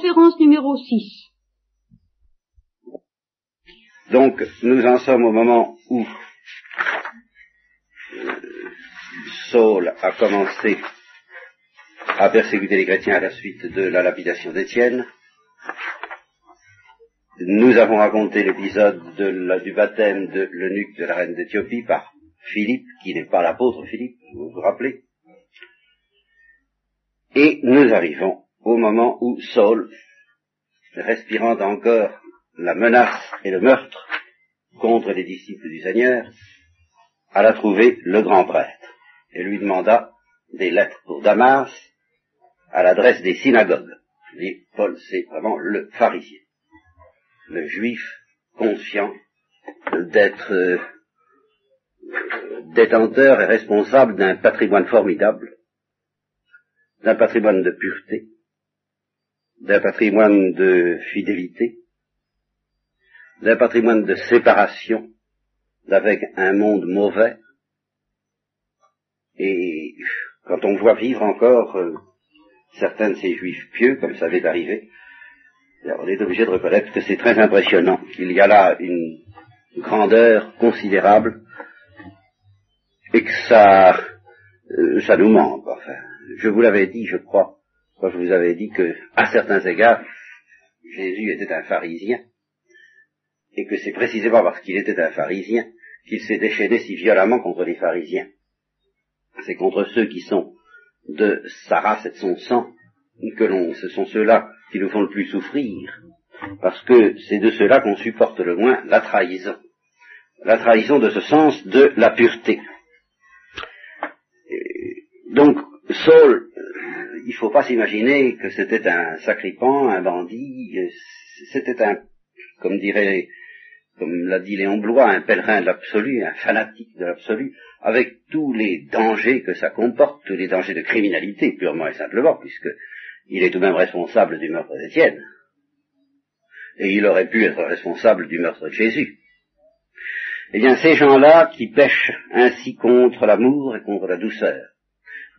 conférence numéro 6. Donc, nous en sommes au moment où euh, Saul a commencé à persécuter les chrétiens à la suite de la lapidation d'Étienne. Nous avons raconté l'épisode du baptême de l'eunuque de la reine d'Éthiopie par Philippe, qui n'est pas l'apôtre Philippe, vous vous rappelez. Et nous arrivons au moment où Saul, respirant encore la menace et le meurtre contre les disciples du Seigneur, alla trouver le grand prêtre et lui demanda des lettres pour Damas à l'adresse des synagogues. Paul, c'est vraiment le pharisien, le juif conscient d'être euh, détenteur et responsable d'un patrimoine formidable, d'un patrimoine de pureté, d'un patrimoine de fidélité, d'un patrimoine de séparation avec un monde mauvais. Et quand on voit vivre encore euh, certains de ces juifs pieux, comme ça avait arrivé, on est obligé de reconnaître que c'est très impressionnant, qu'il y a là une grandeur considérable et que ça, euh, ça nous manque. Enfin, je vous l'avais dit, je crois, je vous avais dit que, à certains égards, Jésus était un pharisien, et que c'est précisément parce qu'il était un pharisien qu'il s'est déchaîné si violemment contre les pharisiens. C'est contre ceux qui sont de sa race et de son sang que l'on, ce sont ceux-là qui nous font le plus souffrir, parce que c'est de ceux-là qu'on supporte le moins la trahison. La trahison de ce sens de la pureté. donc, Saul, il ne faut pas s'imaginer que c'était un sacripant, un bandit, c'était un, comme dirait comme l'a dit Léon Blois, un pèlerin de l'absolu, un fanatique de l'absolu, avec tous les dangers que ça comporte, tous les dangers de criminalité, purement et simplement, puisque il est tout de même responsable du meurtre d'Étienne. Et il aurait pu être responsable du meurtre de Jésus. Eh bien, ces gens-là qui pêchent ainsi contre l'amour et contre la douceur,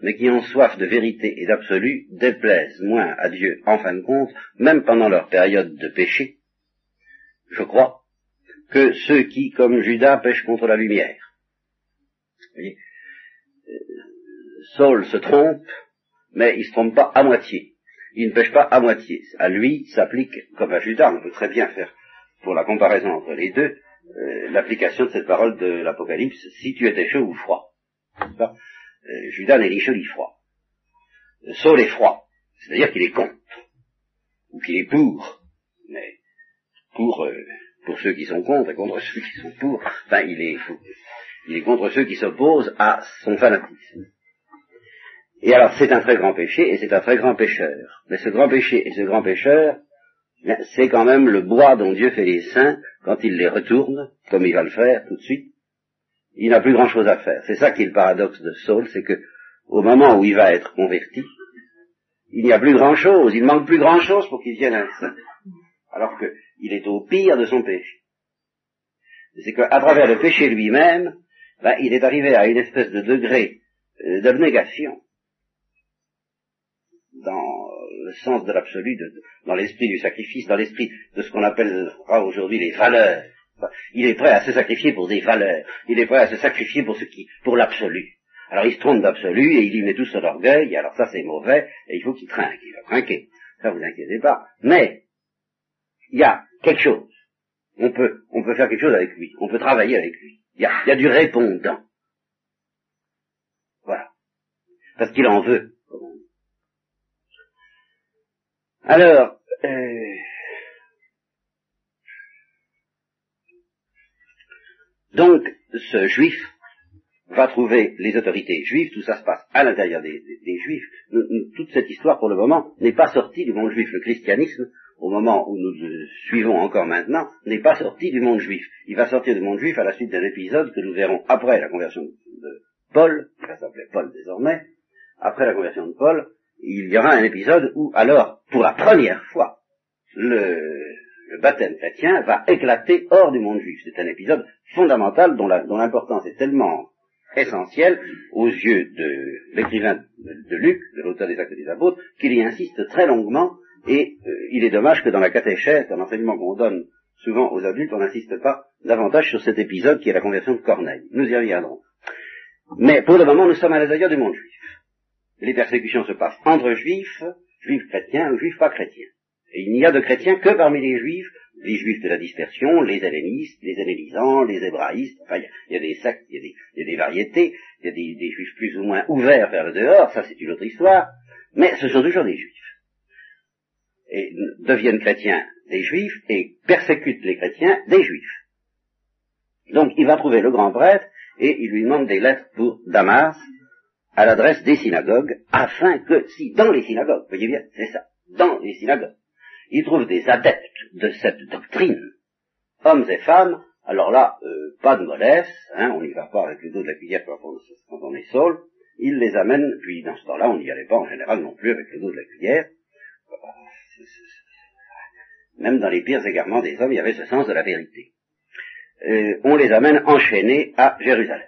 mais qui ont soif de vérité et d'absolu, déplaisent moins à Dieu, en fin de compte, même pendant leur période de péché, je crois, que ceux qui, comme Judas, pêchent contre la lumière. Vous Saul se trompe, mais il se trompe pas à moitié. Il ne pêche pas à moitié. À lui s'applique, comme à Judas, on peut très bien faire, pour la comparaison entre les deux, euh, l'application de cette parole de l'Apocalypse, si tu étais chaud ou froid. Euh, Judas ni chaud ni froid. Saul est froid, c'est-à-dire qu'il est contre, ou qu'il est pour, mais pour euh, pour ceux qui sont contre et contre ceux qui sont pour. Enfin, il est, il est contre ceux qui s'opposent à son fanatisme. Et alors, c'est un très grand péché et c'est un très grand pécheur. Mais ce grand péché et ce grand pécheur, c'est quand même le bois dont Dieu fait les saints quand il les retourne, comme il va le faire tout de suite. Il n'a plus grand chose à faire. C'est ça qui est le paradoxe de Saul, c'est que au moment où il va être converti, il n'y a plus grand chose, il manque plus grand chose pour qu'il vienne un saint. Alors que il est au pire de son péché. C'est qu'à travers le péché lui-même, ben, il est arrivé à une espèce de degré euh, d'abnégation dans le sens de l'absolu, dans l'esprit du sacrifice, dans l'esprit de ce qu'on appellera aujourd'hui les valeurs. Il est prêt à se sacrifier pour des valeurs. Il est prêt à se sacrifier pour ce qui, pour l'absolu. Alors il se trompe d'absolu et il y met tout son orgueil. Alors ça c'est mauvais et il faut qu'il trinque. Il va trinquer. Ça vous inquiétez pas. Mais il y a quelque chose. On peut, on peut faire quelque chose avec lui. On peut travailler avec lui. Il y a, y a du répondant. Voilà. Parce qu'il en veut. Alors, euh, donc, ce juif va trouver les autorités juives, tout ça se passe à l'intérieur des, juifs. toute cette histoire, pour le moment, n'est pas sortie du monde juif. Le christianisme au moment où nous le suivons encore maintenant, n'est pas sorti du monde juif. Il va sortir du monde juif à la suite d'un épisode que nous verrons après la conversion de Paul, va s'appeler Paul désormais, après la conversion de Paul, il y aura un épisode où alors, pour la première fois, le, baptême chrétien va éclater hors du monde juif. C'est un épisode fondamental dont l'importance est tellement essentielle aux yeux de l'écrivain de, Luc, de l'auteur des actes des apôtres, qu'il y insiste très longuement et euh, il est dommage que dans la catéchèse, dans l'enseignement qu'on donne souvent aux adultes, on n'insiste pas davantage sur cet épisode qui est la conversion de Corneille. Nous y reviendrons. Mais pour le moment, nous sommes à l'intérieur du monde juif. Les persécutions se passent entre juifs, juifs chrétiens ou juifs pas chrétiens. Il n'y a de chrétiens que parmi les juifs, les juifs de la dispersion, les hellénistes, les hellénisants, les hébraïstes, enfin, il y, a des sectes, il y a des, variétés, il y a des, des, juifs plus ou moins ouverts vers le dehors, ça c'est une autre histoire, mais ce sont toujours des juifs. Et deviennent chrétiens des juifs et persécutent les chrétiens des juifs. Donc il va trouver le grand prêtre et il lui demande des lettres pour Damas à l'adresse des synagogues, afin que, si dans les synagogues, voyez bien, c'est ça, dans les synagogues, il trouve des adeptes de cette doctrine, hommes et femmes, alors là, euh, pas de mollesse, hein, on n'y va pas avec le dos de la cuillère quand on, est saule, il les amène, puis dans ce temps-là, on n'y allait pas en général non plus avec le dos de la cuillère. Même dans les pires égarements des hommes, il y avait ce sens de la vérité. Euh, on les amène enchaînés à Jérusalem.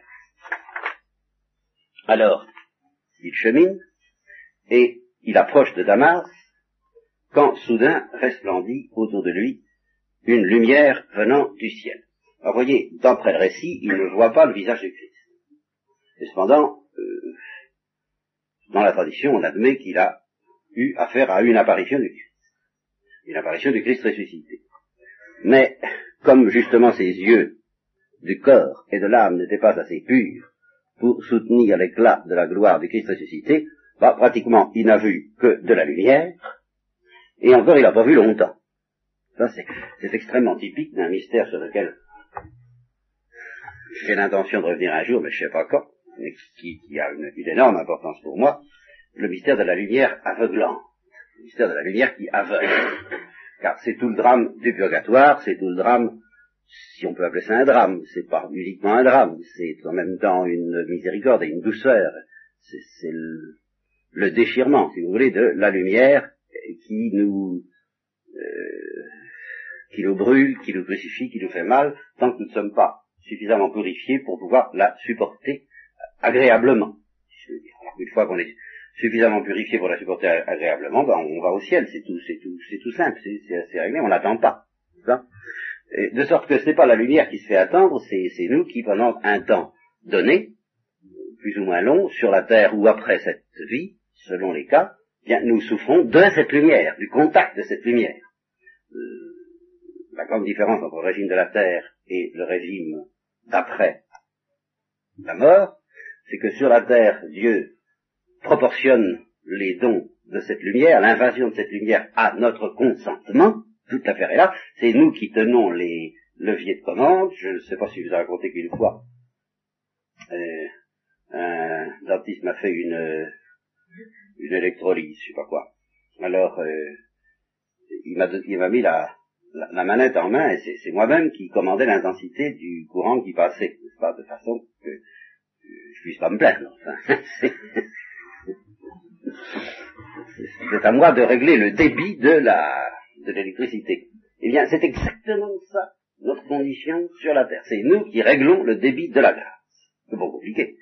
Alors, il chemine, et il approche de Damas, quand soudain resplendit autour de lui une lumière venant du ciel. Alors voyez, d'après le récit, il ne voit pas le visage du Christ. Cependant, euh, dans la tradition, on admet qu'il a eu affaire à une apparition du Christ. Une apparition du Christ ressuscité. Mais, comme justement ses yeux du corps et de l'âme n'étaient pas assez purs pour soutenir l'éclat de la gloire du Christ ressuscité, bah, pratiquement il n'a vu que de la lumière, et encore il n'a pas vu longtemps. Ça c'est extrêmement typique d'un mystère sur lequel j'ai l'intention de revenir un jour, mais je ne sais pas quand, mais qui, a une, énorme importance pour moi, le mystère de la lumière aveuglante, le mystère de la lumière qui aveugle. Car c'est tout le drame du purgatoire, c'est tout le drame, si on peut appeler ça un drame, c'est pas uniquement un drame, c'est en même temps une miséricorde et une douceur, c'est le, le déchirement, si vous voulez, de la lumière qui nous euh, qui nous brûle, qui nous crucifie, qui nous fait mal, tant que nous ne sommes pas suffisamment purifiés pour pouvoir la supporter agréablement. une fois qu'on est suffisamment purifié pour la supporter agréablement, ben on va au ciel, c'est tout, c'est tout, c'est tout simple, c'est assez réglé, on n'attend pas. de sorte que ce n'est pas la lumière qui se fait attendre, c'est nous qui, pendant un temps donné, plus ou moins long, sur la terre ou après cette vie, selon les cas, bien, nous souffrons de cette lumière, du contact de cette lumière. Euh, la grande différence entre le régime de la terre et le régime d'après la mort, c'est que sur la terre, Dieu proportionne les dons de cette lumière, l'invasion de cette lumière à notre consentement, toute l'affaire est là, c'est nous qui tenons les leviers de commande, je ne sais pas si je vous ai raconté qu'une fois, euh, un dentiste m'a fait une, une électrolyse, je sais pas quoi. Alors, euh, il m'a mis la, manette en main, et c'est moi-même qui commandais l'intensité du courant qui passait, de façon que je puisse pas me plaindre. Enfin, c'est à moi de régler le débit de de l'électricité. Eh bien, c'est exactement ça, notre condition sur la Terre. C'est nous qui réglons le débit de la grâce. C'est pas compliqué.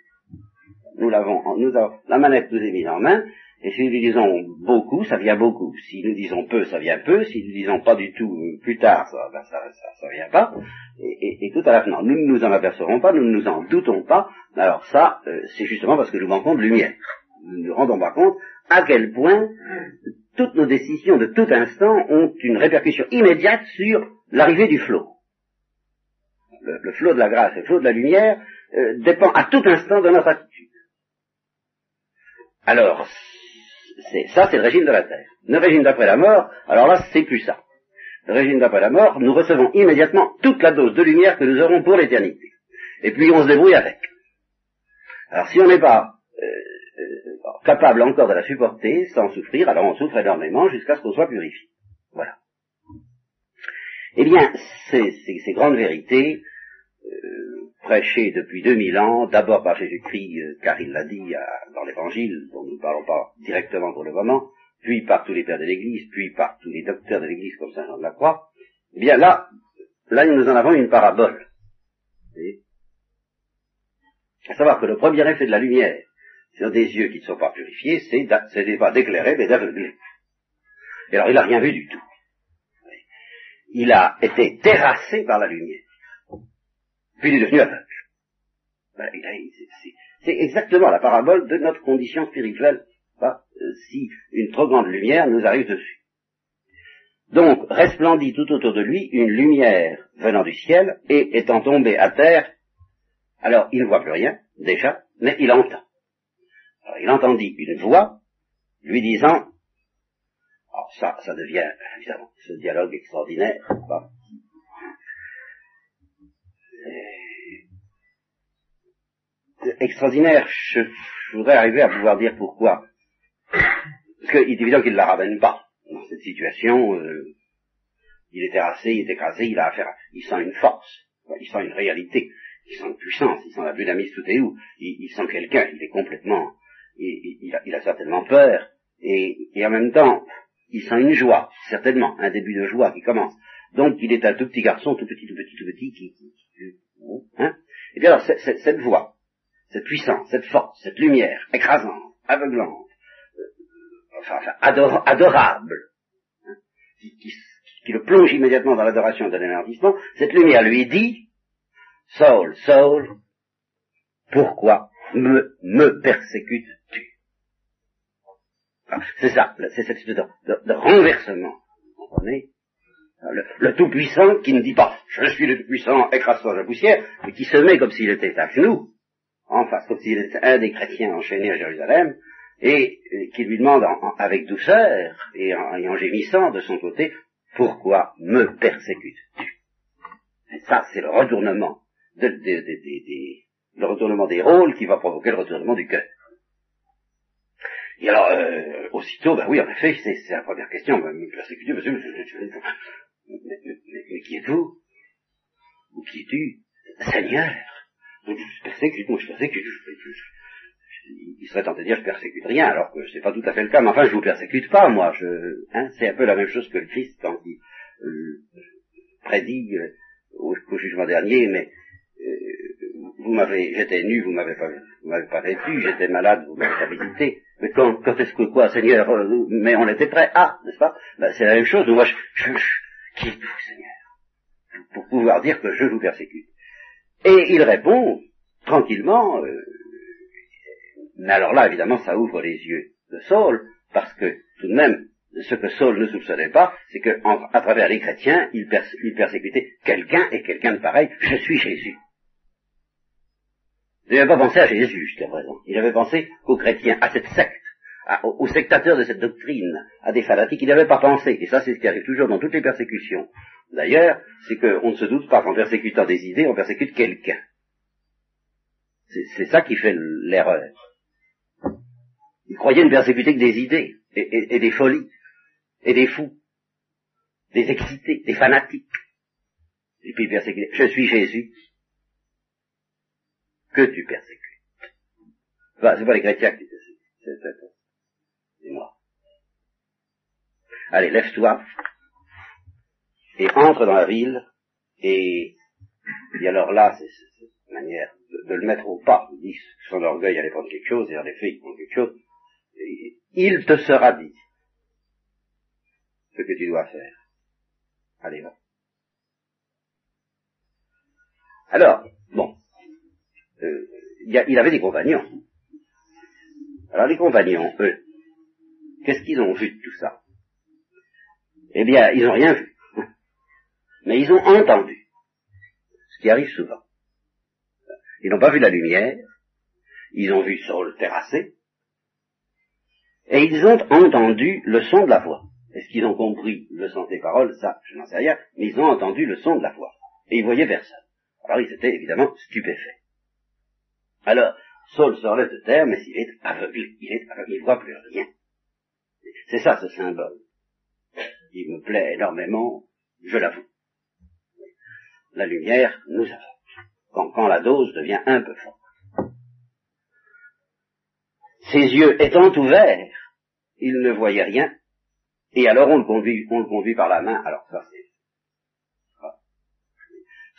Nous l'avons, nous avons, la manette nous est mise en main, et si nous disons beaucoup, ça vient beaucoup. Si nous disons peu, ça vient peu. Si nous disons pas du tout plus tard, ça, ben ça, ça, vient pas. Et, et, tout à la fin, nous ne nous en apercevons pas, nous ne nous en doutons pas. Alors ça, euh, c'est justement parce que nous manquons de lumière. Nous ne nous rendons pas compte à quel point toutes nos décisions de tout instant ont une répercussion immédiate sur l'arrivée du flot. Le, flot de la grâce et le flot de la lumière euh, dépend à tout instant de notre attitude. Alors, ça, c'est le régime de la terre. Le régime d'après la mort, alors là, c'est plus ça. Le régime d'après la mort, nous recevons immédiatement toute la dose de lumière que nous aurons pour l'éternité. Et puis on se débrouille avec. Alors si on n'est pas euh, euh, capable encore de la supporter sans souffrir, alors on souffre énormément jusqu'à ce qu'on soit purifié. Voilà. Eh bien, ces, ces grandes vérités, prêché depuis 2000 ans, d'abord par Jésus-Christ, euh, car il l'a dit dans l'Évangile, dont nous ne parlons pas directement pour le moment, puis par tous les pères de l'Église, puis par tous les docteurs de l'Église comme Saint Jean de la Croix, eh bien là, là nous en avons une parabole. À savoir que le premier effet de la lumière sur des yeux qui ne sont pas purifiés, c'est pas d'éclairer, mais d'aveugler. Et alors il n'a rien vu du tout. il a été terrassé par la lumière. Puis il est devenu aveugle. Ben, c'est exactement la parabole de notre condition spirituelle, pas, euh, si une trop grande lumière nous arrive dessus. Donc, resplendit tout autour de lui une lumière venant du ciel, et étant tombé à terre, alors il ne voit plus rien, déjà, mais il entend. Alors, il entendit une voix lui disant, alors ça, ça devient, évidemment, ce dialogue extraordinaire, extraordinaire, je, voudrais arriver à pouvoir dire pourquoi. Parce qu'il est évident qu'il ne la ramène pas dans cette situation. Euh, il est terrassé, il est écrasé, il a affaire, il sent une force, il sent une réalité, il sent une puissance, il sent la dynamisme tout est où, il, sent quelqu'un, il est complètement, il, a, il, a, certainement peur, et, et en même temps, il sent une joie, certainement, un début de joie qui commence. Donc il est un tout petit garçon, tout petit, tout petit, tout petit, qui, hein Et bien alors, cette voix, cette puissance, cette force, cette lumière écrasante, aveuglante, euh, enfin, adorable, hein, qui, le plonge immédiatement dans l'adoration de l'énergissement, cette lumière lui dit, Saul, Saul, pourquoi me, me persécutes-tu? C'est ça, c'est cette espèce de, renversement, vous comprenez? Le, Tout-Puissant qui ne dit pas « je suis le Tout-Puissant, écrase-toi la poussière », mais qui se met comme s'il était à genoux, en face, comme s'il était un des chrétiens enchaînés à Jérusalem, et qui lui demande avec douceur et en, gémissant de son côté, pourquoi me persécutes-tu ça, c'est le retournement, le retournement des rôles qui va provoquer le retournement du cœur. Et alors, euh, aussitôt, ben oui, en effet, c'est la première question, ben, me persécuter, monsieur, mais, mais, qui êtes-vous Ou qui es-tu Seigneur je persécute, moi je persécute, il serait tenté de dire je persécute rien, alors que c'est pas tout à fait le cas, mais enfin je vous persécute pas, moi, je, hein, c'est un peu la même chose que le Christ quand il euh, prédit euh, au, jugement dernier, mais euh, vous m'avez, j'étais nu, vous m'avez pas, vous m'avez pas vêtu, j'étais malade, vous m'avez pas visité, mais quand, quand est-ce que quoi, Seigneur, euh, mais on était prêt, ah, n'est-ce pas ben, C'est la même chose, moi je, je, qui êtes-vous, Seigneur Pour pouvoir dire que je vous persécute. Et il répond tranquillement, euh, mais alors là, évidemment, ça ouvre les yeux de Saul, parce que tout de même, ce que Saul ne soupçonnait pas, c'est qu'à travers les chrétiens, il, persécutait quelqu'un et quelqu'un de pareil. Je suis Jésus. Il n'avait pas pensé à Jésus jusqu'à présent. Il avait pensé aux chrétiens, à cette secte, aux, sectateurs de cette doctrine, à des fanatiques. Il n'avait pas pensé, et ça c'est ce qui arrive toujours dans toutes les persécutions, d'ailleurs, c'est qu'on ne se doute pas qu'en persécutant des idées, on persécute quelqu'un. C'est ça qui fait l'erreur. Ils croyaient ne persécuter que des idées, et, des folies, et des fous, des excités, des fanatiques. Et puis persécuter. Je suis Jésus. Que tu persécutes. Enfin, c'est pas les chrétiens qui persécutent, c'est moi. Allez, lève-toi et entre dans la ville, et, alors là, c'est cette manière de, le mettre au pas, il dit que son orgueil allait prendre quelque chose, et en effet, il prend quelque chose, il te sera dit ce que tu dois faire. Allez, va. Alors, bon, euh, il avait des compagnons. Alors les compagnons, eux, qu'est-ce qu'ils ont vu de tout ça? Eh bien, ils n'ont rien vu mais ils ont entendu, ce qui arrive souvent. Ils n'ont pas vu la lumière, ils ont vu Saul terrassé, et ils ont entendu le son de la voix. Est-ce qu'ils ont compris le son des paroles? Ça, je n'en sais rien, mais ils ont entendu le son de la voix. Et ils voyaient personne. Alors ils étaient évidemment stupéfaits. Alors, Saul se relève de terre, mais il est aveugle, il est aveugle, il ne voit plus rien. C'est ça ce symbole. Il me plaît énormément, je l'avoue la lumière nous avance, quand, la dose devient un peu forte. Ses yeux étant ouverts, il ne voyait rien, et alors on le conduit, on le conduit par la main, alors ça c'est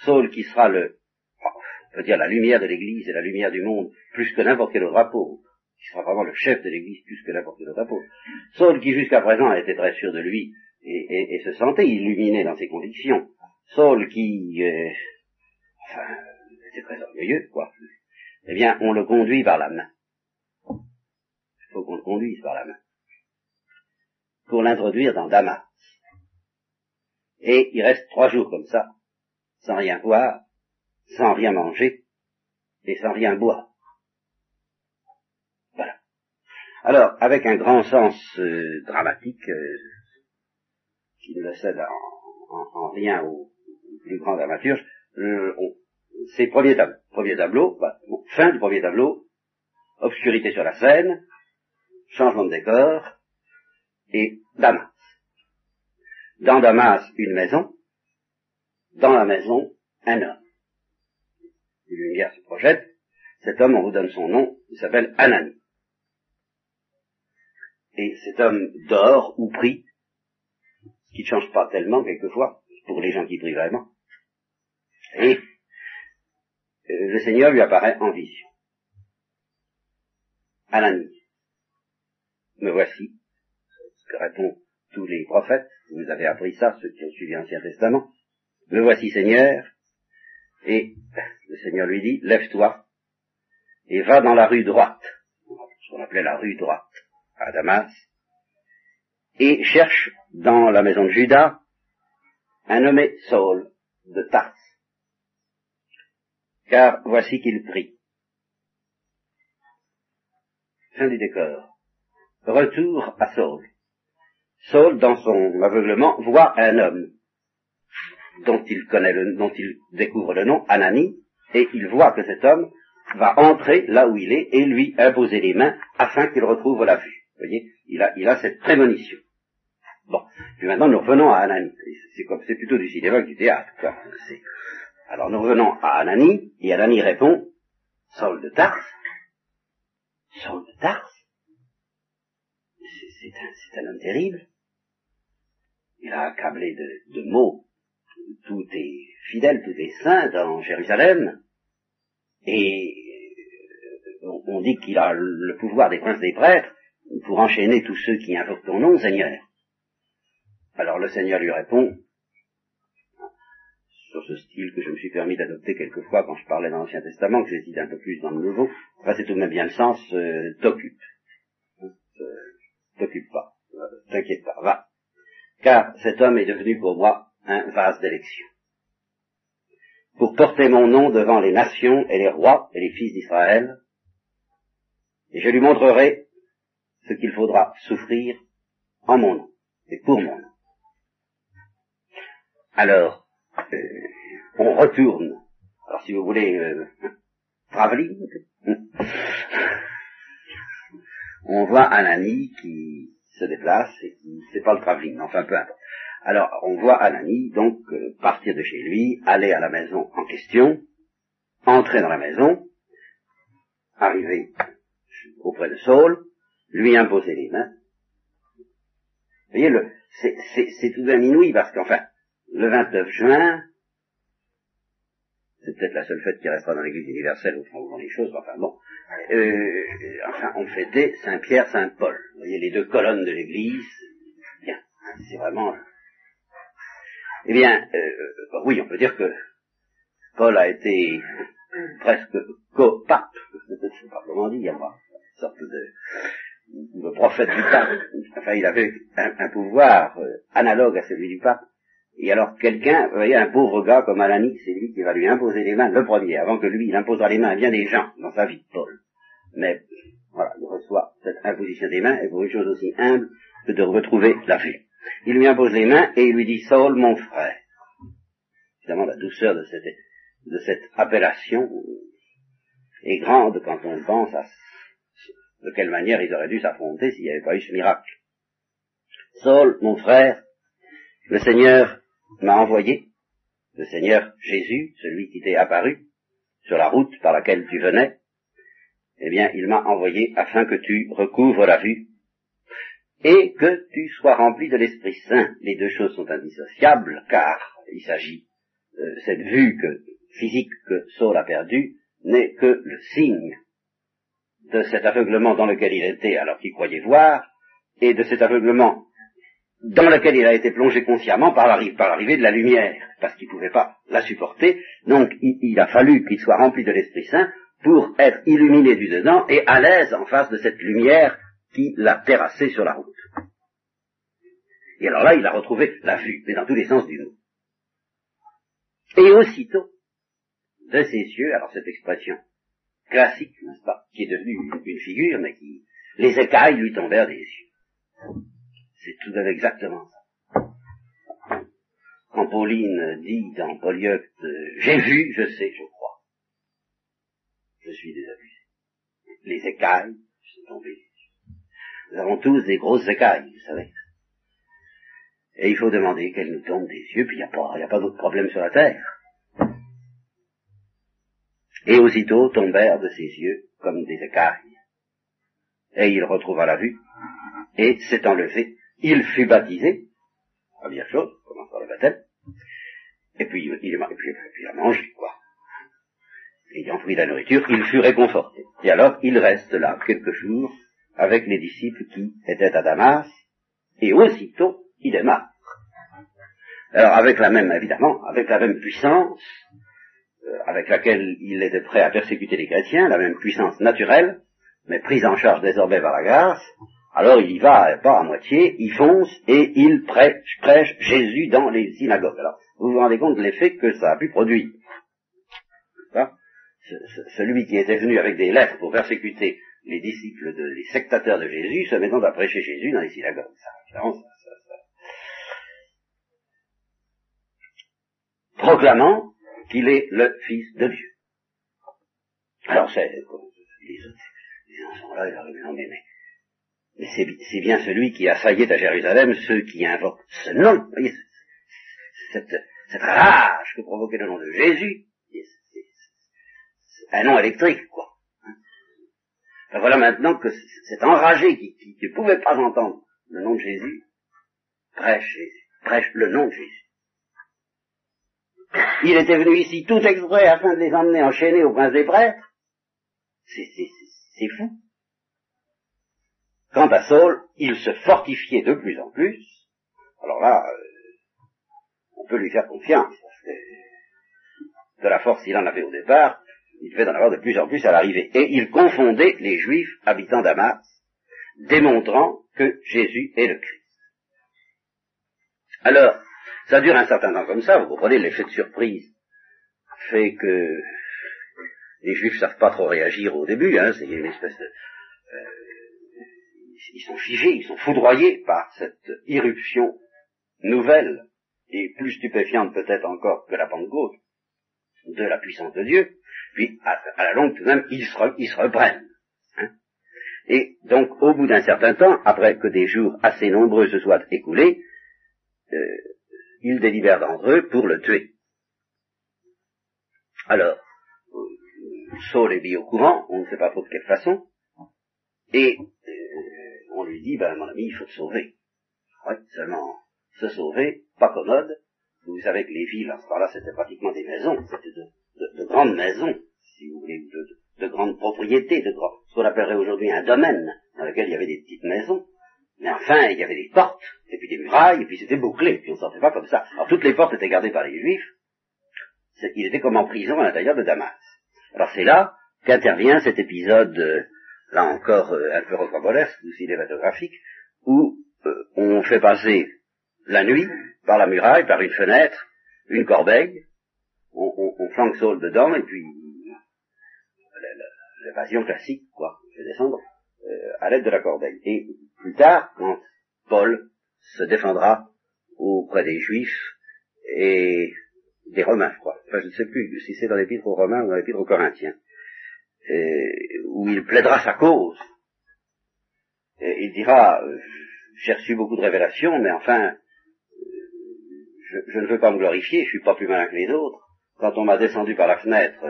Saul qui sera le, on peut dire la lumière de l'Église et la lumière du monde, plus que n'importe quel autre qui sera vraiment le chef de l'Église plus que n'importe quel autre. Saul qui jusqu'à présent a été très sûr de lui, et, se sentait illuminé dans ses convictions. Saul qui, euh, enfin, était très orgueilleux, quoi. Eh bien, on le conduit par la main. Il faut qu'on le conduise par la main. Pour l'introduire dans Damas. Et il reste trois jours comme ça, sans rien voir, sans rien manger, et sans rien boire. Voilà. Alors, avec un grand sens euh, dramatique, euh, qui ne le cède en, rien au, plus grand dramaturge, euh, c'est premier tableau. Premier tableau, bah, fin du premier tableau, obscurité sur la scène, changement de décor, et Damas. Dans Damas, une maison, dans la maison, un homme. Une lumière se projette, cet homme, on vous donne son nom, il s'appelle Anani. Et cet homme dort ou prie, ce qui ne change pas tellement quelquefois, pour les gens qui prient vraiment. Et le Seigneur lui apparaît en vision. Anani, me voici, ce que répondent tous les prophètes, vous avez appris ça, ceux qui ont suivi l'Ancien Testament, me voici Seigneur, et le Seigneur lui dit, lève-toi, et va dans la rue droite, ce qu'on appelait la rue droite, à Damas, et cherche dans la maison de Judas un nommé Saul de Tars, car voici qu'il prie. Fin du décor. Retour à Saul. Saul, dans son aveuglement, voit un homme dont il connaît le, dont il découvre le nom, Anani, et il voit que cet homme va entrer là où il est et lui imposer les mains afin qu'il retrouve la vue. Vous voyez, il a, il a cette prémonition. Bon, puis maintenant nous revenons à Anani. C'est comme, c'est plutôt du cinéma que du théâtre. Alors nous revenons à Anani, et Anani répond, Saul de Tarse. Saul de Tarse? C'est un, homme terrible. Il a accablé de, mots tout est fidèle, tout est saint dans Jérusalem. Et euh, on dit qu'il a le pouvoir des princes des prêtres pour enchaîner tous ceux qui invoquent ton nom, Seigneur. Alors le Seigneur lui répond, ce style que je me suis permis d'adopter quelquefois quand je parlais dans l'Ancien Testament, que j'hésite un peu plus dans le Nouveau, enfin c'est tout de même bien le sens, euh, t'occupe. Euh, t'occupe pas, euh, t'inquiète pas, va. Car cet homme est devenu pour moi un vase d'élection. Pour porter mon nom devant les nations et les rois et les fils d'Israël, et je lui montrerai ce qu'il faudra souffrir en mon nom et pour mon nom. Alors, euh, on retourne. Alors si vous voulez, euh, on voit Anani qui se déplace et qui, c'est pas le travelling, enfin peu importe. Alors, on voit Anani, donc, euh, partir de chez lui, aller à la maison en question, entrer dans la maison, arriver auprès de Saul, lui imposer les mains. Vous voyez, c'est, tout d'un inouï, parce qu'enfin, le 29 juin, c'est peut-être la seule fête qui restera dans l'Église universelle où font les choses, enfin bon, euh, enfin, on fêtait Saint-Pierre, Saint-Paul. Vous voyez, les deux colonnes de l'Église, bien, c'est vraiment eh bien, euh, oui, on peut dire que Paul a été presque co-pape, je ne sais pas comment dire, une sorte de, de, prophète du pape. Enfin, il avait un, pouvoir euh, analogue à celui du pape. Et alors quelqu'un, vous voyez, un pauvre gars comme Alani, c'est lui qui va lui imposer les mains le premier, avant que lui, il imposera les mains à bien des gens dans sa vie, Paul. Mais voilà, il reçoit cette imposition des mains, et pour une chose aussi humble que de retrouver la vue. Il lui impose les mains et il lui dit Saul, mon frère. Évidemment, la douceur de cette, de cette appellation est grande quand on pense à de quelle manière ils auraient dû s'affronter s'il n'y avait pas eu ce miracle. Saul, mon frère, le Seigneur m'a envoyé, le Seigneur Jésus, celui qui t'est apparu sur la route par laquelle tu venais, eh bien, il m'a envoyé afin que tu recouvres la vue et que tu sois rempli de l'Esprit Saint. Les deux choses sont indissociables, car il s'agit, euh, cette vue que, physique que Saul a perdue n'est que le signe de cet aveuglement dans lequel il était alors qu'il croyait voir, et de cet aveuglement dans lequel il a été plongé consciemment par l'arrivée de la lumière, parce qu'il ne pouvait pas la supporter. Donc il, a fallu qu'il soit rempli de l'Esprit Saint pour être illuminé du dedans et à l'aise en face de cette lumière qui l'a terrassé sur la route. Et alors là, il a retrouvé la vue, mais dans tous les sens du mot. Et aussitôt, de ses yeux, alors cette expression classique, n'est-ce pas, qui est devenue une figure, mais qui, les écailles lui tombèrent des yeux. C'est tout à fait exactement ça. Quand Pauline dit dans Polyeucte, j'ai vu, je sais, je crois. Je suis désabusé. Les écailles sont tombées. Nous avons tous des grosses écailles, vous savez. Et il faut demander qu'elles nous tombent des yeux, puis il n'y a pas, d'autre problème sur la terre. Et aussitôt tombèrent de ses yeux comme des écailles. Et il retrouva la vue, et s'étant levé, il fut baptisé, première chose, commence par le baptême, et puis il, il, puis, a mangé, quoi. Ayant pris la nourriture, il fut réconforté. Et alors, il reste là quelques jours avec les disciples qui étaient à Damas, et aussitôt, il est. Alors, avec la même, évidemment, avec la même puissance, euh, avec laquelle il était prêt à persécuter les chrétiens, la même puissance naturelle, mais prise en charge désormais par la grâce, alors il y va, pas à moitié, il fonce et il prêche, prêche Jésus dans les synagogues. Alors, vous vous rendez compte de l'effet que ça a pu produire. celui qui était venu avec des lettres pour persécuter les disciples, de, les sectateurs de Jésus, se mettant à prêcher Jésus dans les synagogues. Ça, Proclamant qu'il est le Fils de Dieu. Alors c'est, les autres, les enfants là, ils arrivent, mais mais c'est bien celui qui assaillait à Jérusalem ceux qui invoquent ce nom. Vous voyez, cette, rage que provoquait le nom de Jésus. Un nom électrique, quoi. Ben voilà maintenant que cet enragé qui, ne pouvait pas entendre le nom de Jésus, prêche Jésus, prêche le nom de Jésus. Il était venu ici tout exprès afin de les emmener enchaînés au prince des prêtres. C'est fou. Quant à Saul, il se fortifiait de plus en plus. Alors là, euh, on peut lui faire confiance, parce que de la force il en avait au départ, il devait en avoir de plus en plus à l'arrivée. Et il confondait les juifs habitant Damas, démontrant que Jésus est le Christ. Alors, ça dure un certain temps comme ça, vous comprenez, l'effet de surprise fait que les juifs savent pas trop réagir au début, hein, c'est une espèce de... Euh, ils sont figés, ils sont foudroyés par cette irruption nouvelle et plus stupéfiante peut-être encore que la Pentecôte de la puissance de Dieu, puis à, la longue tout de même ils se, reprennent. Hein. Et donc au bout d'un certain temps, après que des jours assez nombreux se soient écoulés, euh, ils délibèrent d'entre eux pour le tuer. Alors, Saul est mis au courant, on ne sait pas trop de quelle façon, et on lui dit, ben mon ami, il faut te sauver. Oui, seulement se sauver, pas commode. Vous savez que les villes, à ce temps-là, c'était pratiquement des maisons, c'était de, grandes maisons, si vous voulez, de, grandes propriétés, de ce qu'on appellerait aujourd'hui un domaine, dans lequel il y avait des petites maisons. Mais enfin, il y avait des portes, et puis des murailles, et puis c'était bouclé, puis on ne sortait pas comme ça. Alors toutes les portes étaient gardées par les juifs, ils étaient comme en prison à l'intérieur de Damas. Alors c'est là qu'intervient cet épisode euh, là encore euh, un peu rocambolesque ou cinématographique, où euh, on fait passer la nuit par la muraille, par une fenêtre, une corbeille, on, on, flanque Saul dedans, et puis l'évasion classique, quoi, on fait descendre euh, à l'aide de la corbeille. Et plus tard, quand Paul se défendra auprès des Juifs et des Romains, je crois. Enfin, je ne sais plus si c'est dans l'épître aux Romains ou dans l'épître aux Corinthiens. Euh, où il plaidera sa cause. Et il dira, euh, j'ai reçu beaucoup de révélations, mais enfin, euh, je, ne veux pas me glorifier, je suis pas plus malin que les autres. Quand on m'a descendu par la fenêtre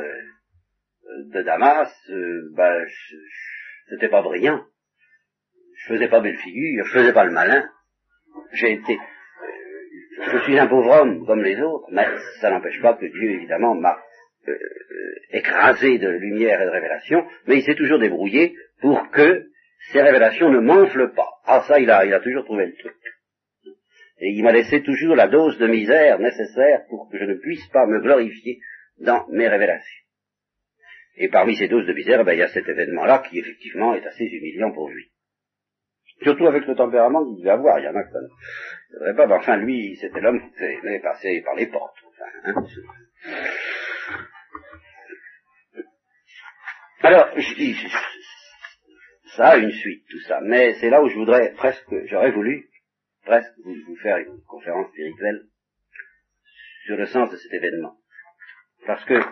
de Damas, ben, c'était pas brillant. Je faisais pas belle figure, je faisais pas le malin. J'ai été, je suis un pauvre homme comme les autres, mais ça n'empêche pas que Dieu, évidemment, m'a euh, écrasé de lumière et de révélation, mais il s'est toujours débrouillé pour que ces révélations ne m'enflent pas. Ah ça, il a, il toujours trouvé le truc. Et il m'a laissé toujours la dose de misère nécessaire pour que je ne puisse pas me glorifier dans mes révélations. Et parmi ces doses de misère, ben, il y a cet événement-là qui effectivement est assez humiliant pour lui. Surtout avec le tempérament qu'il devait avoir, il y en a que ne pas, mais enfin lui, c'était l'homme qui aimait passer par les portes. Hein. Alors, je dis, ça a une suite, tout ça, mais c'est là où je voudrais presque, j'aurais voulu presque vous faire une conférence spirituelle sur le sens de cet événement. Parce que nous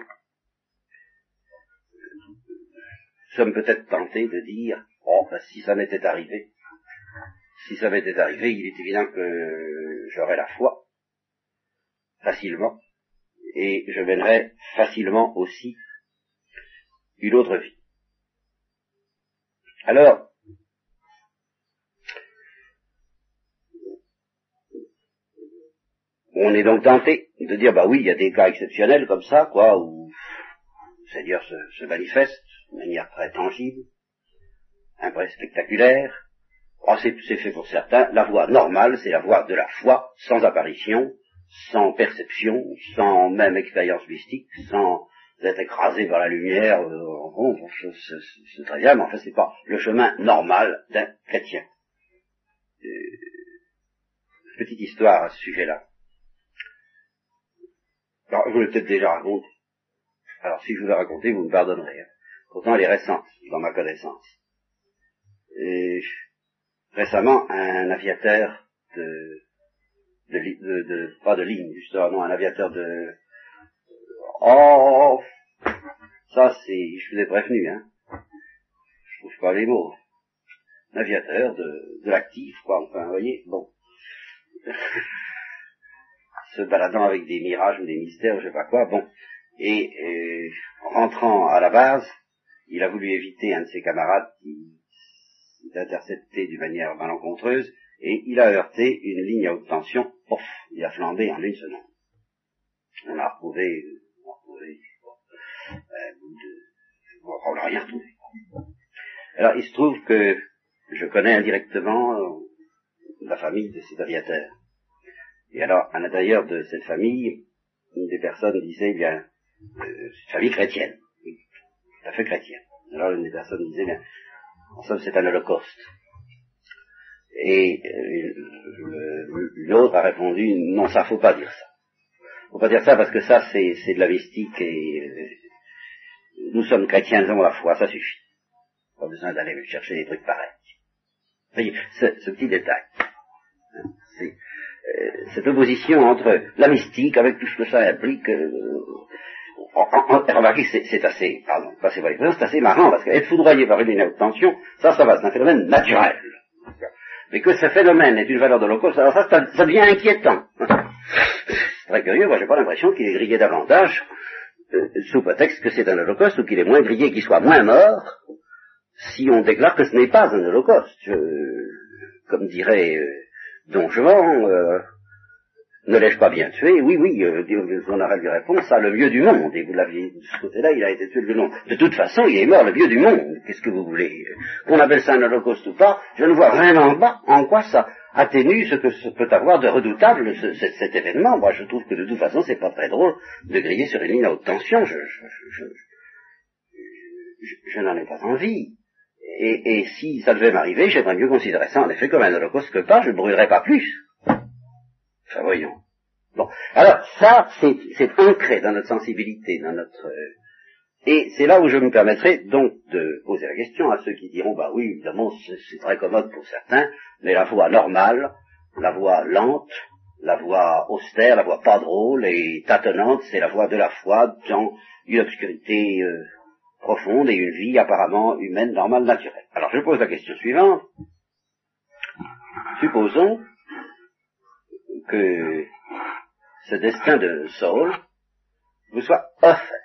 sommes peut-être tentés de dire, oh, ben, si ça m'était arrivé, si ça m'était arrivé, il est évident que j'aurais la foi, facilement, et je mènerais facilement aussi une autre vie. Alors, on est donc tenté de dire, bah oui, il y a des cas exceptionnels comme ça, quoi, où le Seigneur se, se manifeste de manière très tangible, un vrai spectaculaire. Oh, c'est fait pour certains. La voie normale, c'est la voie de la foi, sans apparition, sans perception, sans même expérience mystique, sans être écrasé par la lumière. Bon, c'est très bien, mais en fait, c'est pas le chemin normal d'un chrétien. Euh, petite histoire à ce sujet-là. Alors, je vous l'ai peut-être déjà raconté. Alors, si je vous l'ai raconté, vous me pardonnerez. Hein. Pourtant, elle est récente, dans ma connaissance. Et récemment, un aviateur de, de, de, pas de ligne, justement, non, un aviateur de, oh, ça c'est, je vous ai prévenu, hein. Je trouve pas les mots. Un aviateur de, de l'actif, quoi, enfin, vous voyez, bon. se baladant avec des mirages ou des mystères, je sais pas quoi, bon. Et rentrant à la base, il a voulu éviter un de ses camarades qui intercepté d'une manière malencontreuse, et il a heurté une ligne à haute tension, pof, il a flambé en une seconde. On a retrouvé, bon, euh, on l'a rien retrouvé. Alors il se trouve que je connais indirectement la famille de cet aviateur. Et alors, à l'intérieur de cette famille, une des personnes disait, eh bien, euh, famille chrétienne, tout à fait chrétienne. Alors, une des personnes disait, eh bien, en somme, c'est un holocauste. Et euh, l'autre a répondu, non, ça faut pas dire ça. Faut pas dire ça parce que ça, c'est, c'est de la mystique et euh, nous sommes chrétiens, nous avons la foi, ça suffit. Pas besoin d'aller chercher des trucs pareils. Voyez, ce, ce petit détail. Hein, c'est, euh, cette opposition entre la mystique, avec tout ce que ça implique, euh, remarquez que c'est assez, pardon, c'est assez marrant, parce qu'être foudroyé par une tension, ça, ça va, c'est un phénomène naturel. Mais que ce phénomène est une valeur de l'holocauste, alors ça, ça, devient inquiétant. C'est très curieux, moi j'ai pas l'impression qu'il est grillé davantage, euh, sous prétexte que c'est un holocauste, ou qu'il est moins grillé, qu'il soit moins mort, si on déclare que ce n'est pas un holocauste. comme dirait Don Juan, euh, ne l'ai-je pas bien tué? Oui, oui, euh, on aurait lui répondre, ça, le mieux du monde. Et vous l'aviez, de ce côté-là, il a été tué le nom. De toute façon, il est mort le mieux du monde. Qu'est-ce que vous voulez? Qu'on appelle ça un holocauste ou pas, je ne vois rien en bas en quoi ça atténue ce que peut avoir de redoutable cet événement. Moi, je trouve que de toute façon, c'est pas très drôle de griller sur une ligne à haute tension. Je, je, je, je n'en ai pas envie. Et, et, si ça devait m'arriver, j'aimerais mieux considérer ça en effet comme un holocauste que pas, je ne brûlerais pas plus. Enfin, voyons. Bon. Alors, ça, c'est ancré dans notre sensibilité, dans notre... Euh, et c'est là où je me permettrai donc de poser la question à ceux qui diront, bah oui, évidemment, c'est très commode pour certains, mais la voix normale, la voix lente, la voix austère, la voix pas drôle et tâtonnante, c'est la voix de la foi dans une obscurité euh, profonde et une vie apparemment humaine, normale, naturelle. Alors je pose la question suivante. Supposons que ce destin de Saul vous soit offert.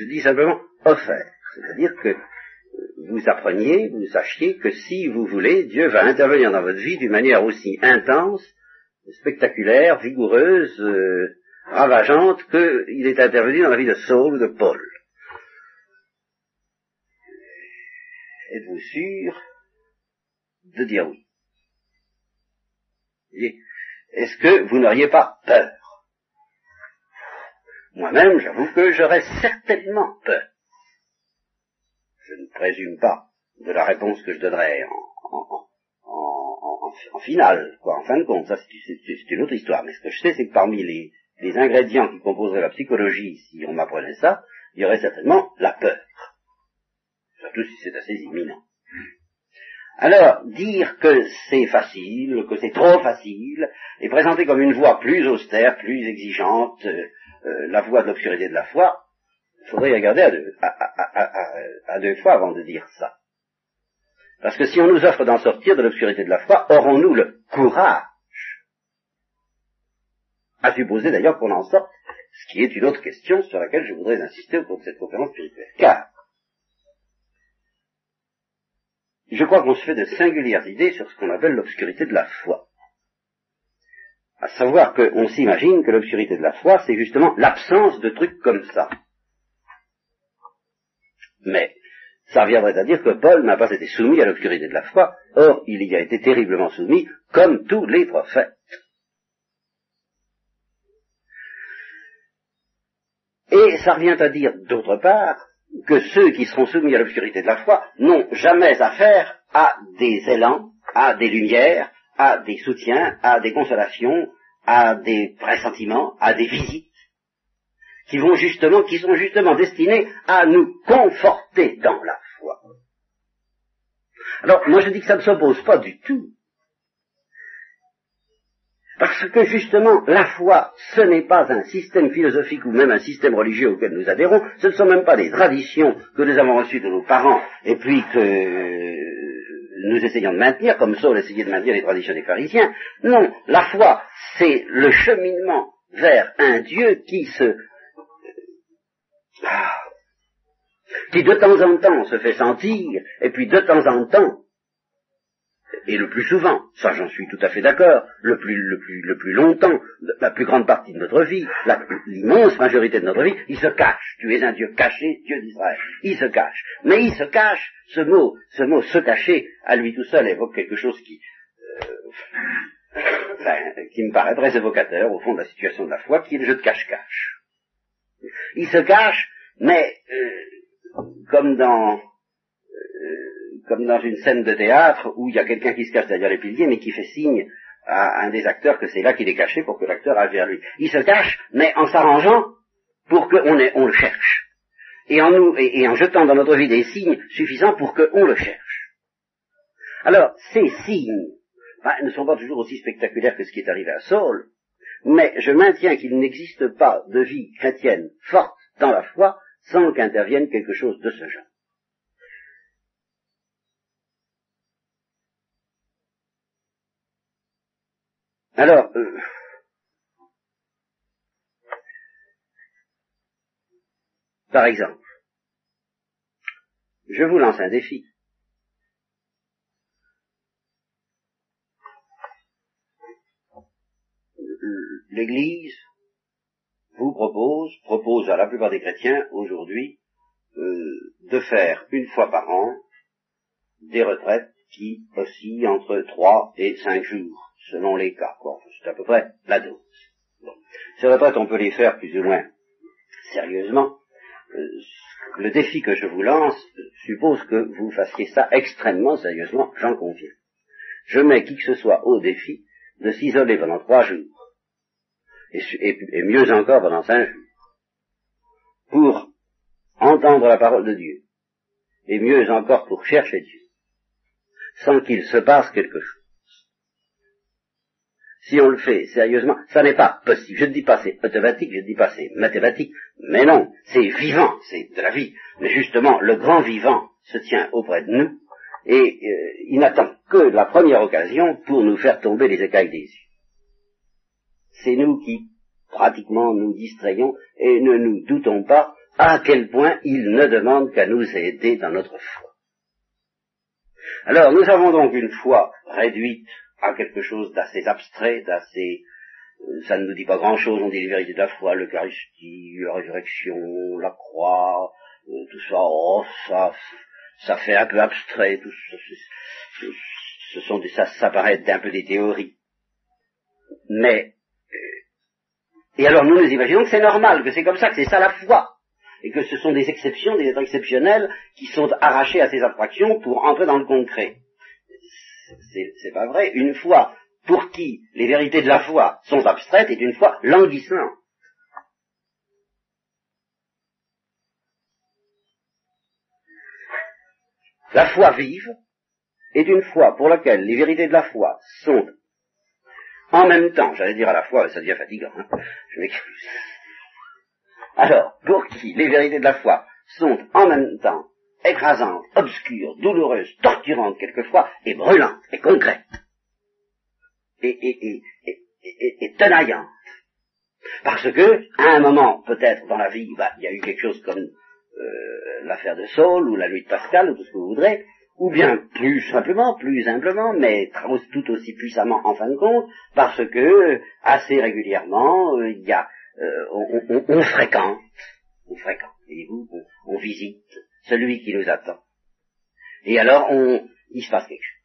Je dis simplement offert, c'est-à-dire que vous appreniez, vous sachiez que si vous voulez, Dieu va intervenir dans votre vie d'une manière aussi intense, spectaculaire, vigoureuse, euh, ravageante qu'il est intervenu dans la vie de Saul ou de Paul. Êtes-vous sûr de dire oui? Est-ce que vous n'auriez pas peur? Moi-même, j'avoue que j'aurais certainement peur. Je ne présume pas de la réponse que je donnerais en, en, finale, quoi, en fin de compte. Ça, c'est une autre histoire. Mais ce que je sais, c'est que parmi les, les ingrédients qui composeraient la psychologie, si on m'apprenait ça, il y aurait certainement la peur. Surtout si c'est assez imminent. Alors, dire que c'est facile, que c'est trop facile, et présenter comme une voie plus austère, plus exigeante, euh, la voie de l'obscurité de la foi, il faudrait regarder à deux, à deux fois avant de dire ça. Parce que si on nous offre d'en sortir de l'obscurité de la foi, aurons-nous le courage À supposer d'ailleurs qu'on en sorte, ce qui est une autre question sur laquelle je voudrais insister au cours de cette conférence spirituelle. Car, je crois qu'on se fait de singulières idées sur ce qu'on appelle l'obscurité de la foi. À savoir qu'on s'imagine que l'obscurité de la foi, c'est justement l'absence de trucs comme ça. Mais ça reviendrait à dire que Paul n'a pas été soumis à l'obscurité de la foi, or il y a été terriblement soumis, comme tous les prophètes. Et ça revient à dire, d'autre part, que ceux qui seront soumis à l'obscurité de la foi n'ont jamais affaire à des élans, à des lumières, à des soutiens, à des consolations, à des pressentiments, à des visites, qui vont justement, qui sont justement destinés à nous conforter dans la foi. Alors, moi je dis que ça ne s'oppose pas du tout. Parce que justement, la foi, ce n'est pas un système philosophique ou même un système religieux auquel nous adhérons, ce ne sont même pas des traditions que nous avons reçues de nos parents et puis que nous essayons de maintenir, comme Saul essayait de maintenir les traditions des pharisiens. Non, la foi, c'est le cheminement vers un Dieu qui se qui de temps en temps se fait sentir, et puis de temps en temps, et le plus souvent, ça j'en suis tout à fait d'accord, le plus, le, plus, le plus longtemps, la plus grande partie de notre vie, l'immense majorité de notre vie, il se cache. Tu es un Dieu caché, Dieu d'Israël. Il se cache. Mais il se cache, ce mot, ce mot se cacher, à lui tout seul évoque quelque chose qui, euh, qui me paraît très évocateur au fond de la situation de la foi, qui est le jeu de cache-cache. Il se cache, mais euh, comme dans euh, comme dans une scène de théâtre où il y a quelqu'un qui se cache derrière les piliers, mais qui fait signe à un des acteurs que c'est là qu'il est caché pour que l'acteur aille vers lui. Il se cache, mais en s'arrangeant pour qu'on on le cherche. Et en, nous, et, en jetant dans notre vie des signes suffisants pour qu'on le cherche. Alors, ces signes ben, ne sont pas toujours aussi spectaculaires que ce qui est arrivé à Saul, mais je maintiens qu'il n'existe pas de vie chrétienne forte dans la foi sans qu'intervienne quelque chose de ce genre. Alors, euh, par exemple, je vous lance un défi. l'Église vous propose, propose à la plupart des chrétiens aujourd'hui, euh, de faire une fois par an des retraites qui oscillent entre trois et cinq jours, selon les cas. C'est à peu près la dose. Ces retraites, on peut les faire plus ou moins sérieusement. Euh, le défi que je vous lance suppose que vous fassiez ça extrêmement sérieusement, j'en conviens. Je mets qui que ce soit au défi de s'isoler pendant trois jours et, mieux encore pendant cinq jours, pour entendre la parole de Dieu, et mieux encore pour chercher Dieu, sans qu'il se passe quelque chose. Si on le fait sérieusement, ça n'est pas possible. Je ne dis pas c'est automatique, je ne dis pas c'est mathématique, mais non, c'est vivant, c'est de la vie. Mais justement, le grand vivant se tient auprès de nous, et euh, il n'attend que la première occasion pour nous faire tomber les écailles des yeux c'est nous qui pratiquement nous distrayons et ne nous doutons pas à quel point il ne demande qu'à nous aider dans notre foi. Alors nous avons donc une foi réduite à quelque chose d'assez abstrait, d'assez euh, ça ne nous dit pas grand-chose, on dit les vérités de la foi, l'Eucharistie, la résurrection, la croix, euh, tout ça, oh, ça, ça fait un peu abstrait, tout ce sont des, ça, ça paraît un peu des théories. Mais, euh, et alors nous nous imaginons que c'est normal, que c'est comme ça, que c'est ça la foi, et que ce sont des exceptions, des êtres exceptionnels qui sont arrachés à ces abstractions pour entrer dans le concret. C'est pas vrai. Une foi pour qui les vérités de la foi sont abstraites est une foi languissante. La foi vive est une foi pour laquelle les vérités de la foi sont en même temps, j'allais dire à la fois, ça devient fatigant, hein, je m'excuse. Alors, pour qui les vérités de la foi sont en même temps écrasantes, obscures, douloureuses, torturantes quelquefois, et brûlantes, et concrètes, et, et, et, et tenaillantes. Parce que, à un moment, peut-être dans la vie, bah, il y a eu quelque chose comme euh, l'affaire de Saul, ou la nuit de Pascal, ou tout ce que vous voudrez, ou bien plus simplement, plus humblement, mais tout aussi puissamment en fin de compte, parce que assez régulièrement, euh, il y a, euh, on, fréquente, on fréquente, voyez-vous, on, visite celui qui nous attend. Et alors, on, il se passe quelque chose.